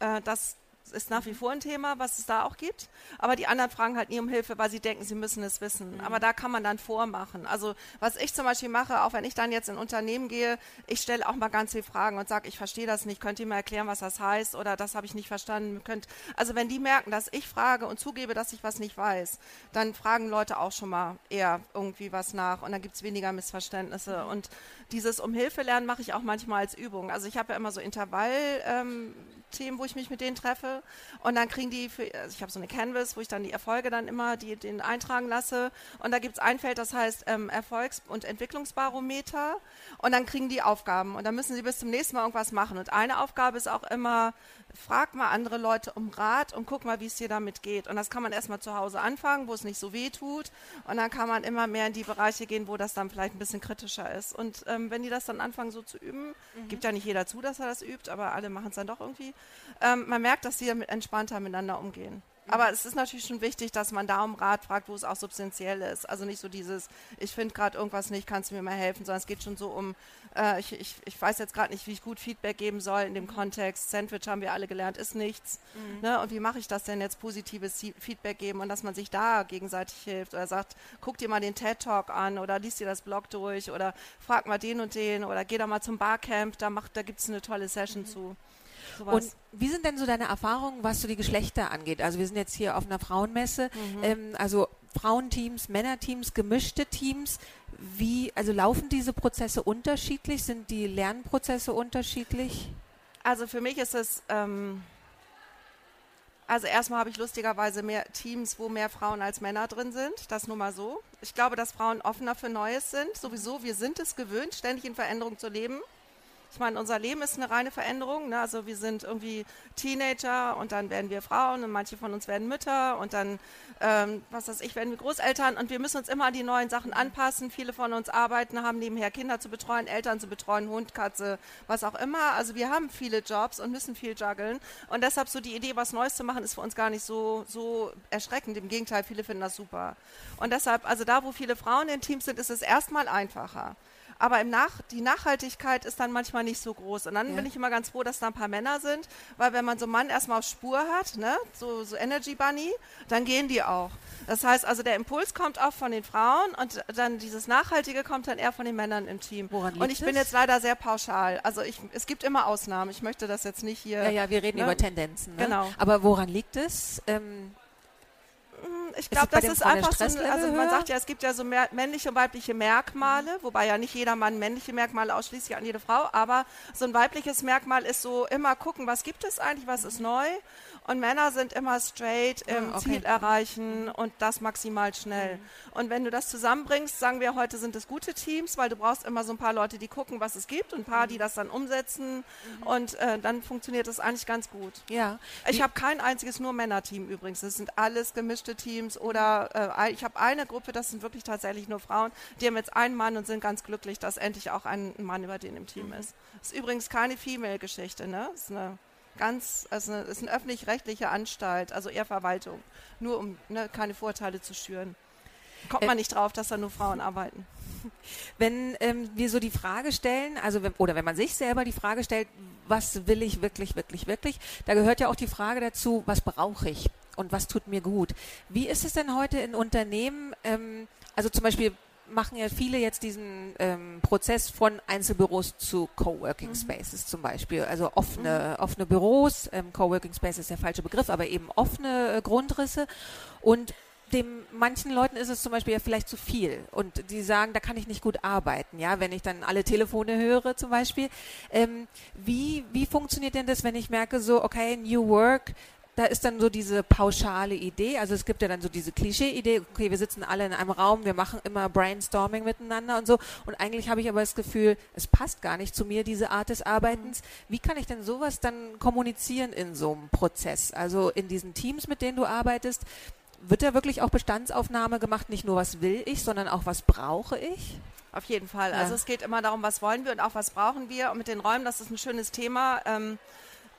Äh, das ist nach wie vor ein Thema, was es da auch gibt. Aber die anderen fragen halt nie um Hilfe, weil sie denken, sie müssen es wissen. Mhm. Aber da kann man dann vormachen. Also was ich zum Beispiel mache, auch wenn ich dann jetzt in Unternehmen gehe, ich stelle auch mal ganz viele Fragen und sage, ich verstehe das nicht, könnt ihr mir erklären, was das heißt oder das habe ich nicht verstanden. Könnt, also wenn die merken, dass ich frage und zugebe, dass ich was nicht weiß, dann fragen Leute auch schon mal eher irgendwie was nach und dann gibt es weniger Missverständnisse. Und dieses Um Hilfe lernen mache ich auch manchmal als Übung. Also ich habe ja immer so Intervall. Ähm, Themen, wo ich mich mit denen treffe. Und dann kriegen die, für, also ich habe so eine Canvas, wo ich dann die Erfolge dann immer die, den eintragen lasse. Und da gibt es ein Feld, das heißt ähm, Erfolgs- und Entwicklungsbarometer. Und dann kriegen die Aufgaben. Und dann müssen sie bis zum nächsten Mal irgendwas machen. Und eine Aufgabe ist auch immer, frag mal andere Leute um Rat und guck mal, wie es dir damit geht. Und das kann man erstmal zu Hause anfangen, wo es nicht so weh tut. Und dann kann man immer mehr in die Bereiche gehen, wo das dann vielleicht ein bisschen kritischer ist. Und ähm, wenn die das dann anfangen so zu üben, mhm. gibt ja nicht jeder zu, dass er das übt, aber alle machen es dann doch irgendwie, ähm, man merkt, dass sie damit entspannter miteinander umgehen. Aber es ist natürlich schon wichtig, dass man da um Rat fragt, wo es auch substanziell ist. Also nicht so dieses, ich finde gerade irgendwas nicht, kannst du mir mal helfen, sondern es geht schon so um, äh, ich, ich, ich weiß jetzt gerade nicht, wie ich gut Feedback geben soll in dem Kontext. Sandwich haben wir alle gelernt, ist nichts. Mhm. Ne? Und wie mache ich das denn jetzt, positives Feedback geben und dass man sich da gegenseitig hilft oder sagt, guck dir mal den TED-Talk an oder liest dir das Blog durch oder frag mal den und den oder geh da mal zum Barcamp, da, da gibt es eine tolle Session mhm. zu. Sowas. Und wie sind denn so deine Erfahrungen, was so die Geschlechter angeht? Also wir sind jetzt hier auf einer Frauenmesse, mhm. ähm, also Frauenteams, Männerteams, gemischte Teams. Wie, also laufen diese Prozesse unterschiedlich? Sind die Lernprozesse unterschiedlich? Also für mich ist es, ähm, also erstmal habe ich lustigerweise mehr Teams, wo mehr Frauen als Männer drin sind. Das nur mal so. Ich glaube, dass Frauen offener für Neues sind. Sowieso, wir sind es gewöhnt, ständig in Veränderung zu leben. Ich meine, unser Leben ist eine reine Veränderung. Ne? Also wir sind irgendwie Teenager und dann werden wir Frauen und manche von uns werden Mütter und dann, ähm, was weiß ich, werden wir Großeltern und wir müssen uns immer an die neuen Sachen anpassen. Viele von uns arbeiten, haben nebenher Kinder zu betreuen, Eltern zu betreuen, Hund, Katze, was auch immer. Also wir haben viele Jobs und müssen viel juggeln und deshalb so die Idee, was Neues zu machen, ist für uns gar nicht so, so erschreckend. Im Gegenteil, viele finden das super. Und deshalb, also da, wo viele Frauen in Teams sind, ist es erstmal einfacher aber im Nach die Nachhaltigkeit ist dann manchmal nicht so groß. Und dann ja. bin ich immer ganz froh, dass da ein paar Männer sind, weil wenn man so einen Mann erstmal auf Spur hat, ne, so, so Energy Bunny, dann gehen die auch. Das heißt also, der Impuls kommt auch von den Frauen und dann dieses Nachhaltige kommt dann eher von den Männern im Team. Woran liegt und ich das? bin jetzt leider sehr pauschal. Also ich, es gibt immer Ausnahmen. Ich möchte das jetzt nicht hier. Ja, ja, wir reden ne? über Tendenzen. Ne? Genau. Aber woran liegt es? Ähm ich glaube, das ist einfach so, ein, also man sagt ja, es gibt ja so mehr, männliche und weibliche Merkmale, wobei ja nicht jeder Mann männliche Merkmale ausschließlich an jede Frau, aber so ein weibliches Merkmal ist so immer gucken, was gibt es eigentlich, was ist neu und Männer sind immer straight im ah, okay. Ziel erreichen und das maximal schnell. Mhm. Und wenn du das zusammenbringst, sagen wir heute sind es gute Teams, weil du brauchst immer so ein paar Leute, die gucken, was es gibt und ein paar, die mhm. das dann umsetzen mhm. und äh, dann funktioniert das eigentlich ganz gut. Ja. Ich habe kein einziges nur Männerteam übrigens. Das sind alles gemischte Teams oder äh, ich habe eine Gruppe, das sind wirklich tatsächlich nur Frauen, die haben jetzt einen Mann und sind ganz glücklich, dass endlich auch ein Mann über den im Team mhm. ist. Das ist übrigens keine Female-Geschichte, ne? Das ist eine ganz, also es ist eine öffentlich-rechtliche Anstalt, also eher Verwaltung, nur um ne, keine Vorteile zu schüren. Kommt man äh, nicht drauf, dass da nur Frauen arbeiten. (laughs) Wenn ähm, wir so die Frage stellen, also wenn, oder wenn man sich selber die Frage stellt, was will ich wirklich, wirklich, wirklich, da gehört ja auch die Frage dazu, was brauche ich und was tut mir gut. Wie ist es denn heute in Unternehmen, ähm, also zum Beispiel machen ja viele jetzt diesen ähm, Prozess von Einzelbüros zu Coworking mhm. Spaces zum Beispiel. Also offene, mhm. offene Büros, ähm, Coworking Space ist der falsche Begriff, aber eben offene äh, Grundrisse. Und dem manchen Leuten ist es zum Beispiel ja vielleicht zu viel und die sagen, da kann ich nicht gut arbeiten, ja, wenn ich dann alle Telefone höre zum Beispiel. Ähm, wie, wie funktioniert denn das, wenn ich merke, so, okay, New Work, da ist dann so diese pauschale Idee, also es gibt ja dann so diese Klischee-Idee, okay, wir sitzen alle in einem Raum, wir machen immer Brainstorming miteinander und so und eigentlich habe ich aber das Gefühl, es passt gar nicht zu mir, diese Art des Arbeitens. Wie kann ich denn sowas dann kommunizieren in so einem Prozess? Also in diesen Teams, mit denen du arbeitest, wird da wirklich auch Bestandsaufnahme gemacht, nicht nur was will ich, sondern auch was brauche ich? Auf jeden Fall. Ja. Also es geht immer darum, was wollen wir und auch was brauchen wir. Und mit den Räumen, das ist ein schönes Thema. Ähm,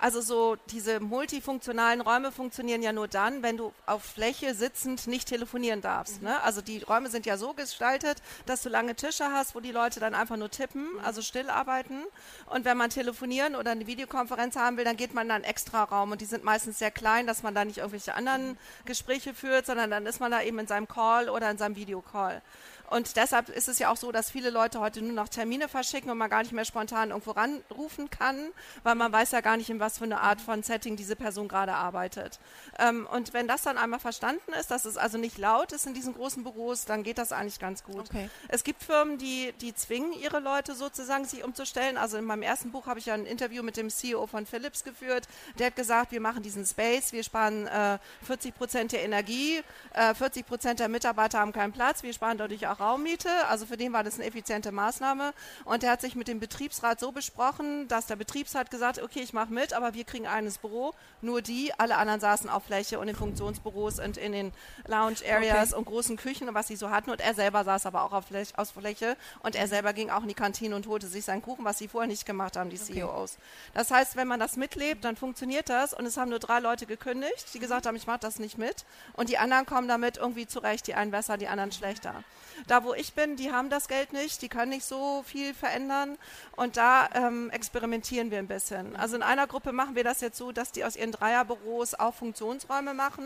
Also so diese multifunktionalen Räume funktionieren ja nur dann, wenn du auf Fläche sitzend nicht telefonieren darfst. Mhm. Ne? Also die Räume sind ja so gestaltet, dass du lange Tische hast, wo die Leute dann einfach nur tippen, mhm. also still arbeiten. Und wenn man telefonieren oder eine Videokonferenz haben will, dann geht man in einen extra Raum und die sind meistens sehr klein, dass man da nicht irgendwelche anderen mhm. Gespräche führt, sondern dann ist man da eben in seinem Call oder in seinem Videocall. Und deshalb ist es ja auch so, dass viele Leute heute nur noch Termine verschicken und man gar nicht mehr spontan irgendwo ranrufen kann, weil man weiß ja gar nicht, in was für eine Art von Setting diese Person gerade arbeitet. Ähm, und wenn das dann einmal verstanden ist, dass es also nicht laut ist in diesen großen Büros, dann geht das eigentlich ganz gut. Okay. Es gibt Firmen, die, die zwingen ihre Leute sozusagen, sich umzustellen. Also in meinem ersten Buch habe ich ja ein Interview mit dem CEO von Philips geführt. Der hat gesagt, wir machen diesen Space, wir sparen äh, 40 Prozent der Energie, äh, 40 Prozent der Mitarbeiter haben keinen Platz, wir sparen dadurch auch Raummiete. Also für den war das eine effiziente Maßnahme. Und er hat sich mit dem Betriebsrat so besprochen, dass der Betriebsrat gesagt hat, okay, ich mache mit, aber wir kriegen eines Büro. Nur die, alle anderen saßen auf Fläche und in Funktionsbüros und in den Lounge Areas okay. und großen Küchen und was sie so hatten. Und er selber saß aber auch auf Fläche, aus Fläche. Und er selber ging auch in die Kantine und holte sich seinen Kuchen, was sie vorher nicht gemacht haben, die okay. CEOs. Das heißt, wenn man das mitlebt, dann funktioniert das. Und es haben nur drei Leute gekündigt, die gesagt haben, ich mache das nicht mit. Und die anderen kommen damit irgendwie zurecht. Die einen besser, die anderen schlechter. Da, wo ich bin, die haben das Geld nicht, die können nicht so viel verändern und da ähm, experimentieren wir ein bisschen. Also in einer Gruppe machen wir das jetzt so, dass die aus ihren Dreierbüros auch Funktionsräume machen,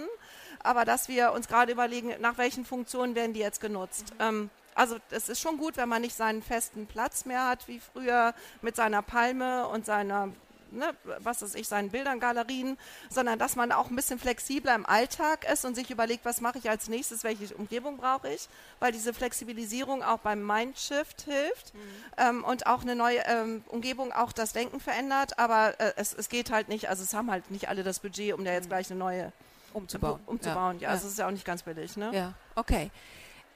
aber dass wir uns gerade überlegen, nach welchen Funktionen werden die jetzt genutzt. Mhm. Ähm, also es ist schon gut, wenn man nicht seinen festen Platz mehr hat wie früher mit seiner Palme und seiner ne, was weiß ich, seinen Bildern, Galerien, sondern dass man auch ein bisschen flexibler im Alltag ist und sich überlegt, was mache ich als nächstes, welche Umgebung brauche ich, weil diese Flexibilisierung auch beim Mindshift hilft mhm. ähm, und auch eine neue ähm, Umgebung auch das Denken verändert, aber äh, es, es geht halt nicht, also es haben halt nicht alle das Budget, um da jetzt mhm. gleich eine neue umzubauen. umzubauen. Ja, ja. also es ist ja auch nicht ganz billig. Ne? Ja, okay.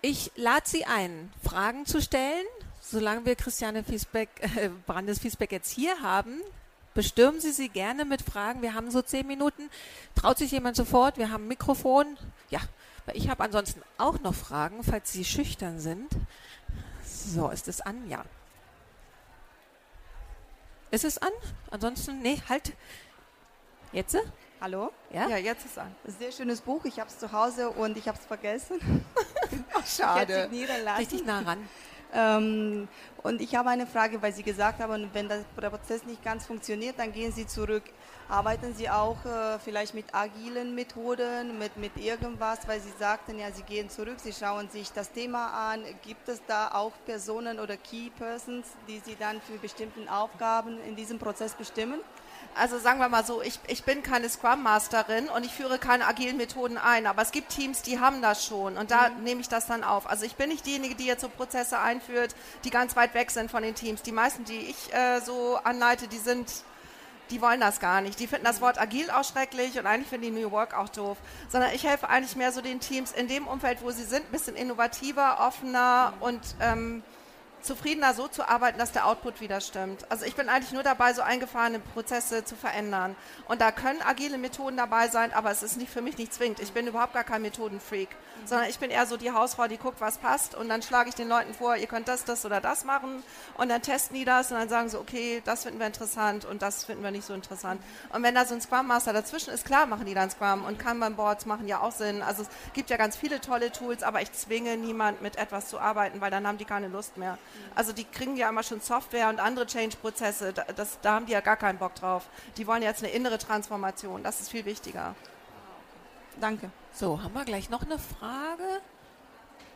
Ich lade Sie ein, Fragen zu stellen. Solange wir Christiane Fiesbeck, äh, (laughs) Brandes Fiesbeck jetzt hier haben, bestürmen Sie sie gerne mit Fragen. Wir haben so zehn Minuten. Traut sich jemand sofort? Wir haben ein Mikrofon. Ja, ich habe ansonsten auch noch Fragen, falls Sie schüchtern sind. So, ist es an? Ja. Ist es an? Ansonsten, nee, halt. Jetzt? Hallo? Ja? ja, jetzt ist es an. Sehr schönes Buch. Ich habe es zu Hause und ich habe es vergessen. Ach, (laughs) schade. Richtig nah ran. Ähm, und ich habe eine Frage, weil Sie gesagt haben, wenn der Prozess nicht ganz funktioniert, dann gehen Sie zurück. Arbeiten Sie auch äh, vielleicht mit agilen Methoden, mit, mit irgendwas, weil Sie sagten ja, Sie gehen zurück, Sie schauen sich das Thema an. Gibt es da auch Personen oder Key Persons, die Sie dann für bestimmte Aufgaben in diesem Prozess bestimmen? Also sagen wir mal so, ich, ich bin keine Scrum Masterin und ich führe keine agilen Methoden ein, aber es gibt Teams, die haben das schon und da mhm. nehme ich das dann auf. Also ich bin nicht diejenige, die jetzt so Prozesse einführt, die ganz weit weg sind von den Teams. Die meisten, die ich äh, so anleite, die sind die wollen das gar nicht. Die finden das Wort agil auch schrecklich und eigentlich finden die New Work auch doof. Sondern ich helfe eigentlich mehr so den Teams in dem Umfeld, wo sie sind, ein bisschen innovativer, offener mhm. und ähm, zufriedener so zu arbeiten, dass der Output wieder stimmt. Also ich bin eigentlich nur dabei, so eingefahrene Prozesse zu verändern. Und da können agile Methoden dabei sein, aber es ist nicht für mich nicht zwingend. Ich bin überhaupt gar kein Methodenfreak, mhm. sondern ich bin eher so die Hausfrau, die guckt, was passt und dann schlage ich den Leuten vor, ihr könnt das, das oder das machen und dann testen die das und dann sagen sie, okay, das finden wir interessant und das finden wir nicht so interessant. Und wenn da so ein Scrum Master dazwischen ist, klar machen die dann Scrum und Kanban Boards machen ja auch Sinn. Also es gibt ja ganz viele tolle Tools, aber ich zwinge niemand mit etwas zu arbeiten, weil dann haben die keine Lust mehr. Also die kriegen ja immer schon Software und andere Change-Prozesse. Da, da haben die ja gar keinen Bock drauf. Die wollen jetzt eine innere Transformation. Das ist viel wichtiger. Danke. So, haben wir gleich noch eine Frage?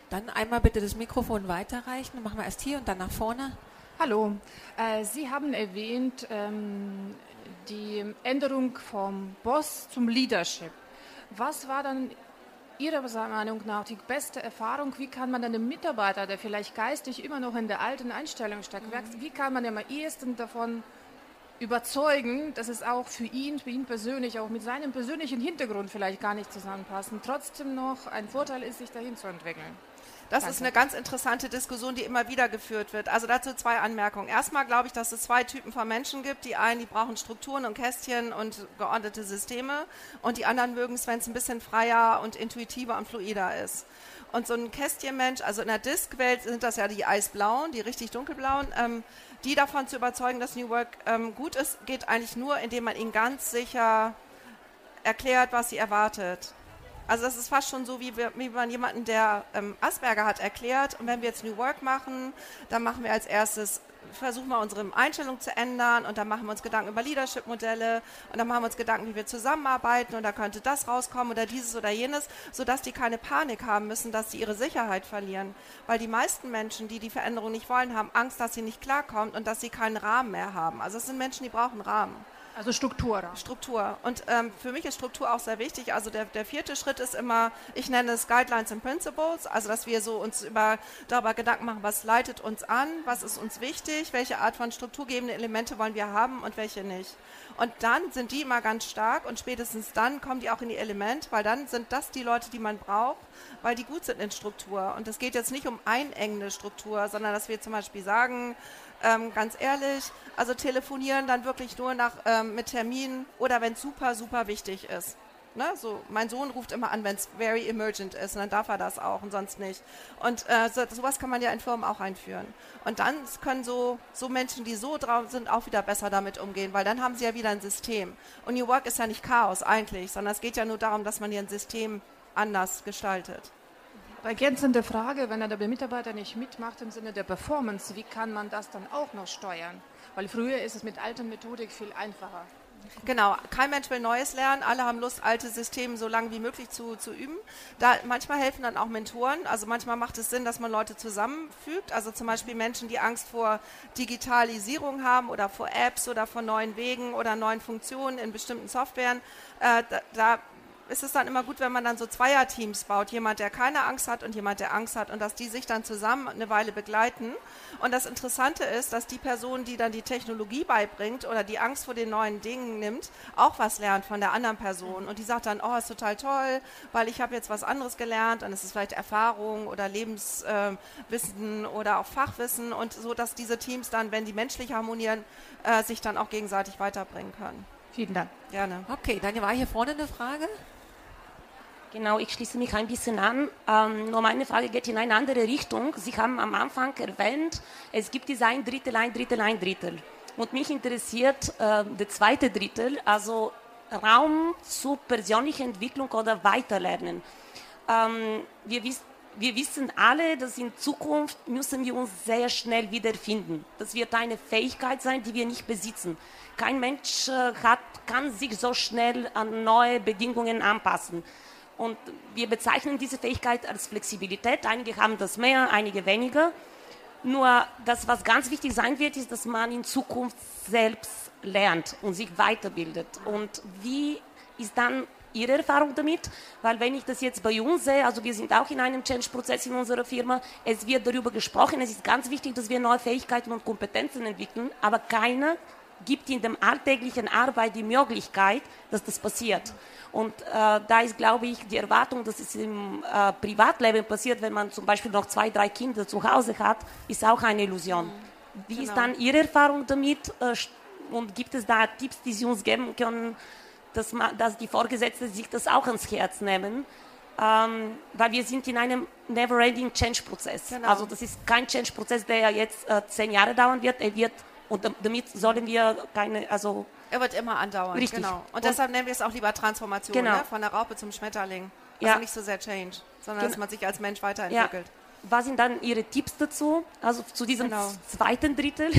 Dann einmal bitte das Mikrofon weiterreichen. Machen wir erst hier und dann nach vorne. Hallo. Äh, Sie haben erwähnt ähm, die Änderung vom Boss zum Leadership. Was war dann Ihrer Meinung nach die beste Erfahrung? Wie kann man einen Mitarbeiter, der vielleicht geistig immer noch in der alten Einstellung steckt, mhm. wie kann man am ehesten davon überzeugen, dass es auch für ihn, für ihn persönlich, auch mit seinem persönlichen Hintergrund vielleicht gar nicht zusammenpassen, trotzdem noch ein Vorteil ist, sich dahin zu entwickeln? Das Danke. ist eine ganz interessante Diskussion, die immer wieder geführt wird. Also dazu zwei Anmerkungen. Erstmal glaube ich, dass es zwei Typen von Menschen gibt. Die einen, die brauchen Strukturen und Kästchen und geordnete Systeme. Und die anderen mögen es, wenn es ein bisschen freier und intuitiver und fluider ist. Und so ein Kästchenmensch, also in der Disk-Welt sind das ja die eisblauen, die richtig dunkelblauen, ähm, die davon zu überzeugen, dass New Work ähm, gut ist, geht eigentlich nur, indem man ihnen ganz sicher erklärt, was sie erwartet. Also das ist fast schon so, wie, wir, wie man jemanden, der ähm, Asperger hat, erklärt. Und wenn wir jetzt New Work machen, dann machen wir als erstes versuchen wir unsere Einstellung zu ändern und dann machen wir uns Gedanken über Leadership-Modelle und dann machen wir uns Gedanken, wie wir zusammenarbeiten und da könnte das rauskommen oder dieses oder jenes, sodass die keine Panik haben müssen, dass sie ihre Sicherheit verlieren. Weil die meisten Menschen, die die Veränderung nicht wollen, haben Angst, dass sie nicht klarkommt und dass sie keinen Rahmen mehr haben. Also es sind Menschen, die brauchen Rahmen. Also Struktur. Struktur. Und ähm, für mich ist Struktur auch sehr wichtig. Also der, der vierte Schritt ist immer, ich nenne es Guidelines and Principles, also dass wir so uns über, darüber Gedanken machen, was leitet uns an, was ist uns wichtig, welche Art von strukturgebende Elemente wollen wir haben und welche nicht. Und dann sind die immer ganz stark und spätestens dann kommen die auch in die Element, weil dann sind das die Leute, die man braucht, weil die gut sind in Struktur. Und es geht jetzt nicht um einengende Struktur, sondern dass wir zum Beispiel sagen, ähm, ganz ehrlich, also telefonieren dann wirklich nur nach, ähm, mit Terminen oder wenn es super, super wichtig ist. Ne, so, mein Sohn ruft immer an, wenn es very emergent ist, und dann darf er das auch und sonst nicht. Und äh, so, sowas kann man ja in Firmen auch einführen. Und dann können so, so Menschen, die so drauf sind, auch wieder besser damit umgehen, weil dann haben sie ja wieder ein System. Und New Work ist ja nicht Chaos eigentlich, sondern es geht ja nur darum, dass man hier ein System anders gestaltet. Ergänzende Frage, wenn der Mitarbeiter nicht mitmacht im Sinne der Performance, wie kann man das dann auch noch steuern? Weil früher ist es mit alter Methodik viel einfacher. Genau, kein Mensch will Neues lernen. Alle haben Lust, alte Systeme so lange wie möglich zu, zu üben. Da, manchmal helfen dann auch Mentoren. Also manchmal macht es Sinn, dass man Leute zusammenfügt. Also zum Beispiel Menschen, die Angst vor Digitalisierung haben oder vor Apps oder vor neuen Wegen oder neuen Funktionen in bestimmten Softwaren. Äh, da, da ist es dann immer gut, wenn man dann so Zweierteams baut. Jemand, der keine Angst hat und jemand, der Angst hat und dass die sich dann zusammen eine Weile begleiten. Und das Interessante ist, dass die Person, die dann die Technologie beibringt oder die Angst vor den neuen Dingen nimmt, auch was lernt von der anderen Person. Und die sagt dann, oh, ist total toll, weil ich habe jetzt was anderes gelernt. Und es ist vielleicht Erfahrung oder Lebenswissen äh, oder auch Fachwissen. Und so, dass diese Teams dann, wenn die menschlich harmonieren, äh, sich dann auch gegenseitig weiterbringen können. Vielen Dank. Gerne. Okay, dann war hier vorne eine Frage. Genau, ich schließe mich ein bisschen an. Ähm, nur meine Frage geht in eine andere Richtung. Sie haben am Anfang erwähnt, es gibt diese ein Drittel, ein Drittel, ein Drittel. Und mich interessiert äh, der zweite Drittel, also Raum zur persönlichen Entwicklung oder Weiterlernen. Ähm, wir, wiss, wir wissen alle, dass in Zukunft müssen wir uns sehr schnell wiederfinden. Das wird eine Fähigkeit sein, die wir nicht besitzen. Kein Mensch äh, hat, kann sich so schnell an neue Bedingungen anpassen. Und wir bezeichnen diese Fähigkeit als Flexibilität. Einige haben das mehr, einige weniger. Nur das, was ganz wichtig sein wird, ist, dass man in Zukunft selbst lernt und sich weiterbildet. Und wie ist dann Ihre Erfahrung damit? Weil wenn ich das jetzt bei uns sehe, also wir sind auch in einem Change-Prozess in unserer Firma, es wird darüber gesprochen, es ist ganz wichtig, dass wir neue Fähigkeiten und Kompetenzen entwickeln, aber keiner gibt in der alltäglichen Arbeit die Möglichkeit, dass das passiert. Und äh, da ist, glaube ich, die Erwartung, dass es im äh, Privatleben passiert, wenn man zum Beispiel noch zwei, drei Kinder zu Hause hat, ist auch eine Illusion. Wie genau. ist dann Ihre Erfahrung damit? Äh, und gibt es da Tipps, die Sie uns geben können, dass, man, dass die Vorgesetzten sich das auch ans Herz nehmen? Ähm, weil wir sind in einem never-ending Change-Prozess. Genau. Also das ist kein Change-Prozess, der jetzt äh, zehn Jahre dauern wird. Er wird und damit sollen wir keine, also er wird immer andauern. Richtig. Genau. Und, und deshalb nennen wir es auch lieber Transformation, genau. ne? von der Raupe zum Schmetterling. Also ja. nicht so sehr Change, sondern genau. dass man sich als Mensch weiterentwickelt. Ja. Was sind dann Ihre Tipps dazu? Also zu diesem genau. zweiten Drittel?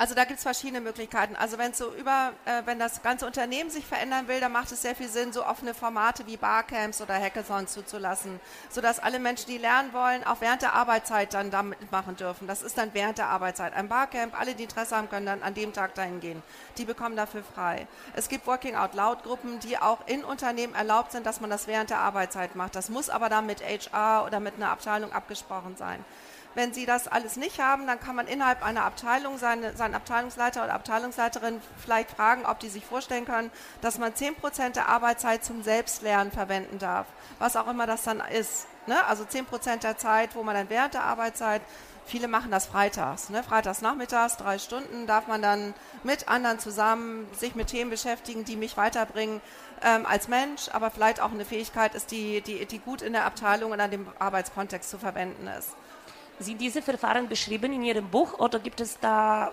Also da gibt es verschiedene Möglichkeiten. Also wenn so über, äh, wenn das ganze Unternehmen sich verändern will, dann macht es sehr viel Sinn, so offene Formate wie Barcamps oder Hackathons zuzulassen, sodass alle Menschen, die lernen wollen, auch während der Arbeitszeit dann damit machen dürfen. Das ist dann während der Arbeitszeit. Ein Barcamp, alle, die Interesse haben, können dann an dem Tag dahin gehen. Die bekommen dafür frei. Es gibt Working Out Loud Gruppen, die auch in Unternehmen erlaubt sind, dass man das während der Arbeitszeit macht. Das muss aber dann mit HR oder mit einer Abteilung abgesprochen sein. Wenn Sie das alles nicht haben, dann kann man innerhalb einer Abteilung seine, seinen Abteilungsleiter oder Abteilungsleiterin vielleicht fragen, ob die sich vorstellen können, dass man 10% der Arbeitszeit zum Selbstlernen verwenden darf. Was auch immer das dann ist. Ne? Also 10% der Zeit, wo man dann während der Arbeitszeit Viele machen das freitags. Ne? Freitags nachmittags, drei Stunden, darf man dann mit anderen zusammen sich mit Themen beschäftigen, die mich weiterbringen ähm, als Mensch, aber vielleicht auch eine Fähigkeit ist, die, die, die gut in der Abteilung und an dem Arbeitskontext zu verwenden ist. Sind diese Verfahren beschrieben in Ihrem Buch oder gibt es da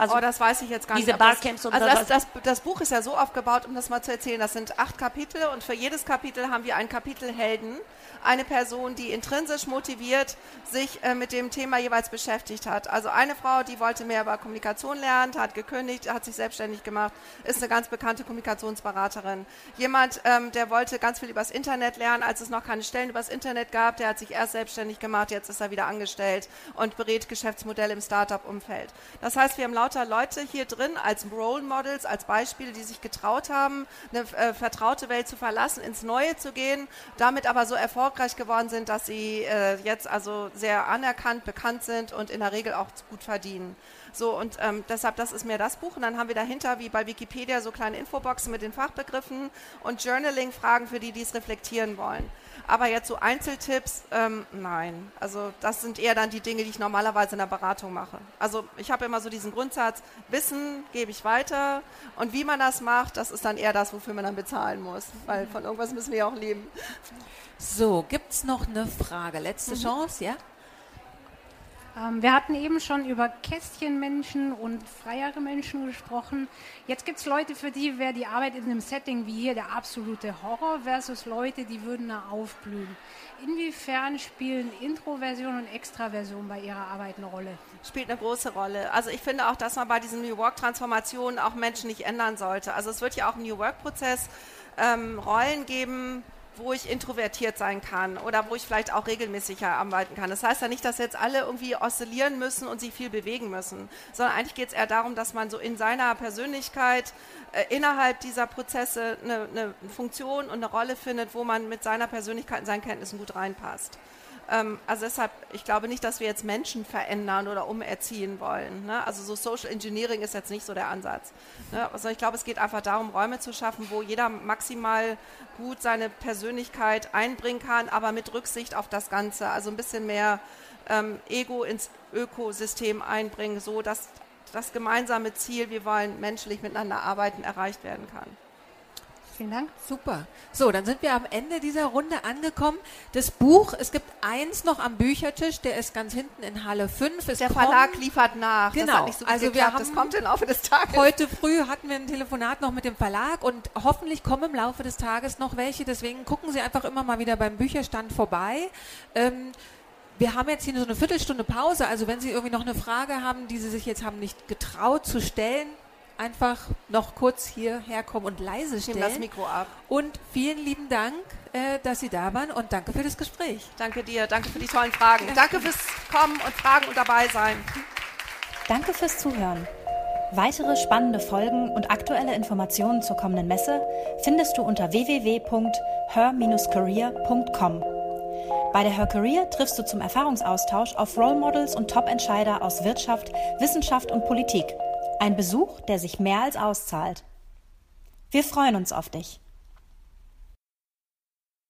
also oh, das weiß ich jetzt gar diese nicht. Barcamps das, also das, das, das, Buch ist ja so aufgebaut, um das mal zu erzählen. Das sind acht Kapitel und für jedes Kapitel haben wir einen Kapitelhelden eine Person, die intrinsisch motiviert sich äh, mit dem Thema jeweils beschäftigt hat. Also eine Frau, die wollte mehr über Kommunikation lernen, hat gekündigt, hat sich selbstständig gemacht, ist eine ganz bekannte Kommunikationsberaterin. Jemand, ähm, der wollte ganz viel übers Internet lernen, als es noch keine Stellen übers Internet gab, der hat sich erst selbstständig gemacht, jetzt ist er wieder angestellt und berät Geschäftsmodelle im Startup-Umfeld. Das heißt, wir haben lauter Leute hier drin als Role Models, als Beispiele, die sich getraut haben, eine äh, vertraute Welt zu verlassen, ins Neue zu gehen, damit aber so erfolgreich geworden sind, dass sie äh, jetzt also sehr anerkannt, bekannt sind und in der Regel auch gut verdienen. So, und ähm, deshalb, das ist mehr das Buch. Und dann haben wir dahinter, wie bei Wikipedia, so kleine Infoboxen mit den Fachbegriffen und Journaling-Fragen für die, die es reflektieren wollen. Aber jetzt so Einzeltipps, ähm, nein. Also das sind eher dann die Dinge, die ich normalerweise in der Beratung mache. Also ich habe immer so diesen Grundsatz, Wissen gebe ich weiter und wie man das macht, das ist dann eher das, wofür man dann bezahlen muss. Weil von irgendwas müssen wir ja auch leben. So, gibt es noch eine Frage? Letzte mhm. Chance, ja? Ähm, wir hatten eben schon über Kästchenmenschen und freiere Menschen gesprochen. Jetzt gibt es Leute, für die wäre die Arbeit in einem Setting wie hier der absolute Horror versus Leute, die würden da aufblühen. Inwiefern spielen Introversion und Extraversion bei Ihrer Arbeit eine Rolle? Spielt eine große Rolle. Also ich finde auch, dass man bei diesen New Work-Transformationen auch Menschen nicht ändern sollte. Also es wird ja auch im New Work-Prozess ähm, Rollen geben, wo ich introvertiert sein kann oder wo ich vielleicht auch regelmäßiger arbeiten kann. Das heißt ja nicht, dass jetzt alle irgendwie oszillieren müssen und sich viel bewegen müssen, sondern eigentlich geht es eher darum, dass man so in seiner Persönlichkeit äh, innerhalb dieser Prozesse eine, eine Funktion und eine Rolle findet, wo man mit seiner Persönlichkeit und seinen Kenntnissen gut reinpasst. Ähm, also deshalb, ich glaube nicht, dass wir jetzt Menschen verändern oder umerziehen wollen. Ne? Also so Social Engineering ist jetzt nicht so der Ansatz. Ne? Also ich glaube, es geht einfach darum, Räume zu schaffen, wo jeder maximal gut seine Persönlichkeit einbringen kann, aber mit Rücksicht auf das Ganze. Also ein bisschen mehr ähm, Ego ins Ökosystem einbringen, so dass das gemeinsame Ziel, wir wollen menschlich miteinander arbeiten, erreicht werden kann. Vielen Dank. Super. So, dann sind wir am Ende dieser Runde angekommen. Das Buch, es gibt eins noch am Büchertisch, der ist ganz hinten in Halle 5. Es der Verlag liefert nach. Genau. So also wir haben, das kommt im Laufe des Tages. Heute früh hatten wir ein Telefonat noch mit dem Verlag und hoffentlich kommen im Laufe des Tages noch welche. Deswegen gucken Sie einfach immer mal wieder beim Bücherstand vorbei. Ähm, wir haben jetzt hier so eine Viertelstunde Pause. Also wenn Sie irgendwie noch eine Frage haben, die Sie sich jetzt haben nicht getraut zu stellen, einfach noch kurz hierher kommen und leise stellen. das Mikro ab. Und vielen lieben Dank, äh, dass Sie da waren und danke für das Gespräch. Danke dir, danke für die tollen Fragen. Danke fürs Kommen und Fragen und dabei sein. Danke fürs Zuhören. Weitere spannende Folgen und aktuelle Informationen zur kommenden Messe findest du unter www.her-career.com. Bei der Her Career triffst du zum Erfahrungsaustausch auf Role Models und Top-Entscheider aus Wirtschaft, Wissenschaft und Politik – ein Besuch, der sich mehr als auszahlt. Wir freuen uns auf dich.